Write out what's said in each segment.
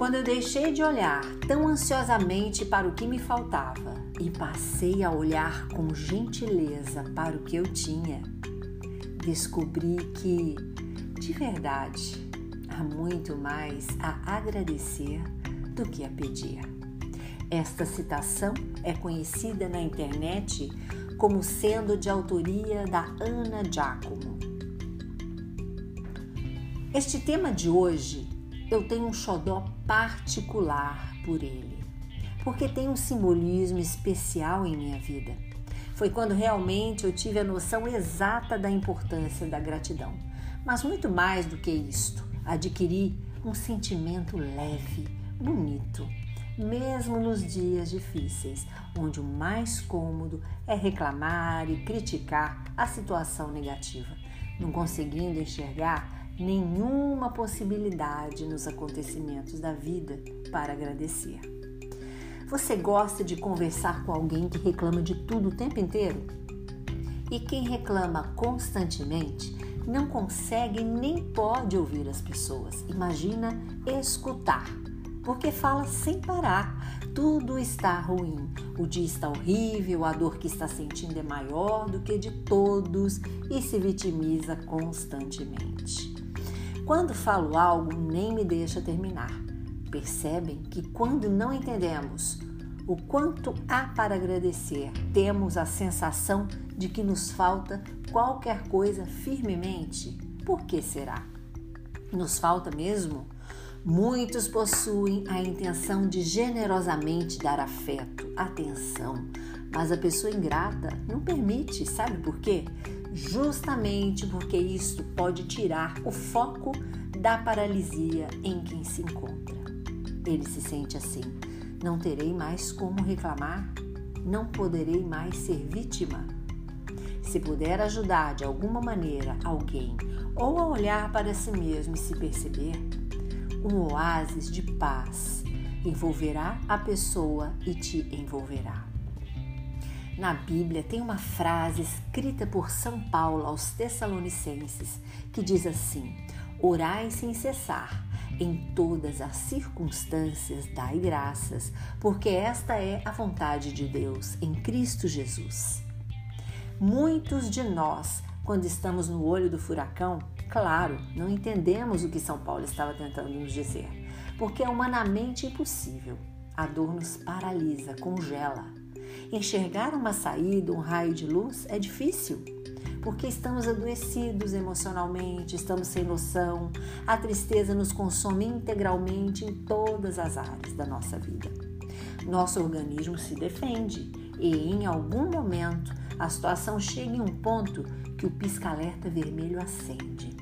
Quando eu deixei de olhar tão ansiosamente para o que me faltava e passei a olhar com gentileza para o que eu tinha, descobri que, de verdade, há muito mais a agradecer do que a pedir. Esta citação é conhecida na internet como sendo de autoria da Ana Giacomo. Este tema de hoje eu tenho um xodó particular por ele, porque tem um simbolismo especial em minha vida. Foi quando realmente eu tive a noção exata da importância da gratidão. Mas muito mais do que isto, adquiri um sentimento leve, bonito, mesmo nos dias difíceis, onde o mais cômodo é reclamar e criticar a situação negativa, não conseguindo enxergar nenhuma possibilidade nos acontecimentos da vida para agradecer. Você gosta de conversar com alguém que reclama de tudo o tempo inteiro? E quem reclama constantemente não consegue nem pode ouvir as pessoas. Imagina escutar, porque fala sem parar. Tudo está ruim, o dia está horrível, a dor que está sentindo é maior do que de todos e se vitimiza constantemente. Quando falo algo, nem me deixa terminar. Percebem que quando não entendemos o quanto há para agradecer, temos a sensação de que nos falta qualquer coisa firmemente? Por que será? Nos falta mesmo? Muitos possuem a intenção de generosamente dar afeto, atenção, mas a pessoa ingrata não permite, sabe por quê? Justamente porque isto pode tirar o foco da paralisia em quem se encontra. Ele se sente assim: não terei mais como reclamar, não poderei mais ser vítima. Se puder ajudar de alguma maneira alguém ou a olhar para si mesmo e se perceber, um oásis de paz envolverá a pessoa e te envolverá. Na Bíblia tem uma frase escrita por São Paulo aos Tessalonicenses que diz assim: Orai sem cessar, em todas as circunstâncias dai graças, porque esta é a vontade de Deus em Cristo Jesus. Muitos de nós, quando estamos no olho do furacão, claro, não entendemos o que São Paulo estava tentando nos dizer, porque é humanamente impossível. A dor nos paralisa, congela. Enxergar uma saída, um raio de luz é difícil, porque estamos adoecidos emocionalmente, estamos sem noção, a tristeza nos consome integralmente em todas as áreas da nossa vida. Nosso organismo se defende e, em algum momento, a situação chega em um ponto que o pisca-alerta vermelho acende.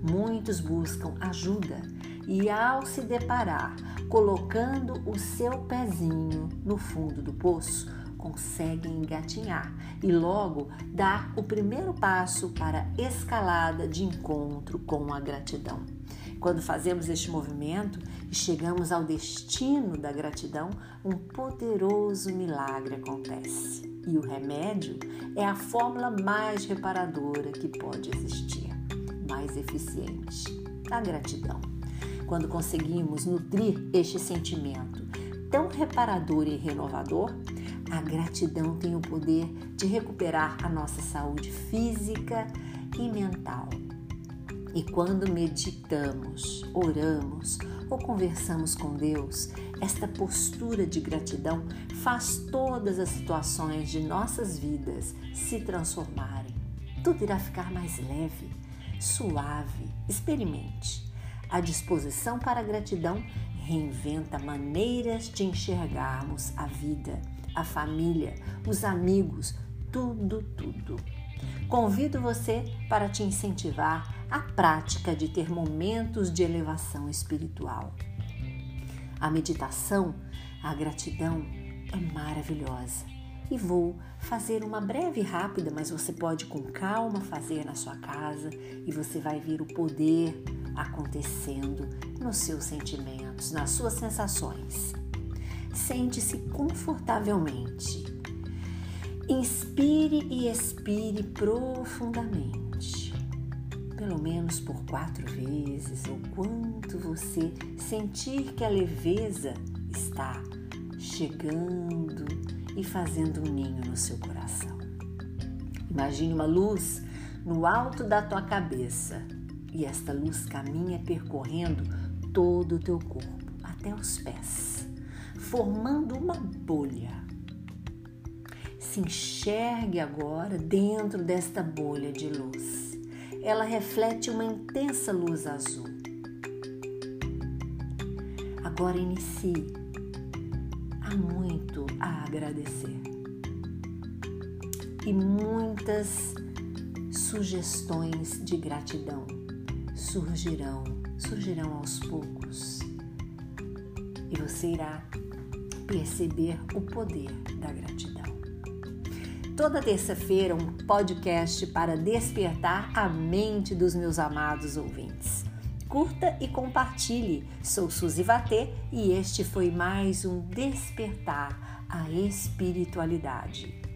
Muitos buscam ajuda e, ao se deparar colocando o seu pezinho no fundo do poço, conseguem engatinhar e logo dar o primeiro passo para a escalada de encontro com a gratidão. Quando fazemos este movimento e chegamos ao destino da gratidão, um poderoso milagre acontece. E o remédio é a fórmula mais reparadora que pode existir, mais eficiente: a gratidão quando conseguimos nutrir este sentimento tão reparador e renovador, a gratidão tem o poder de recuperar a nossa saúde física e mental. E quando meditamos, oramos ou conversamos com Deus, esta postura de gratidão faz todas as situações de nossas vidas se transformarem. Tudo irá ficar mais leve, suave. Experimente. A disposição para a gratidão reinventa maneiras de enxergarmos a vida, a família, os amigos, tudo, tudo. Convido você para te incentivar à prática de ter momentos de elevação espiritual. A meditação, a gratidão é maravilhosa e vou fazer uma breve e rápida, mas você pode com calma fazer na sua casa e você vai ver o poder acontecendo nos seus sentimentos, nas suas sensações. Sente-se confortavelmente. Inspire e expire profundamente. pelo menos por quatro vezes, ou quanto você sentir que a leveza está chegando e fazendo um ninho no seu coração. Imagine uma luz no alto da tua cabeça e esta luz caminha percorrendo todo o teu corpo, até os pés, formando uma bolha. Se enxergue agora dentro desta bolha de luz. Ela reflete uma intensa luz azul. Agora inicie. Há muito a agradecer. E muitas sugestões de gratidão surgirão, surgirão aos poucos. E você irá perceber o poder da gratidão. Toda terça-feira, um podcast para despertar a mente dos meus amados ouvintes. Curta e compartilhe. Sou Suzy Vatê e este foi mais um Despertar a Espiritualidade.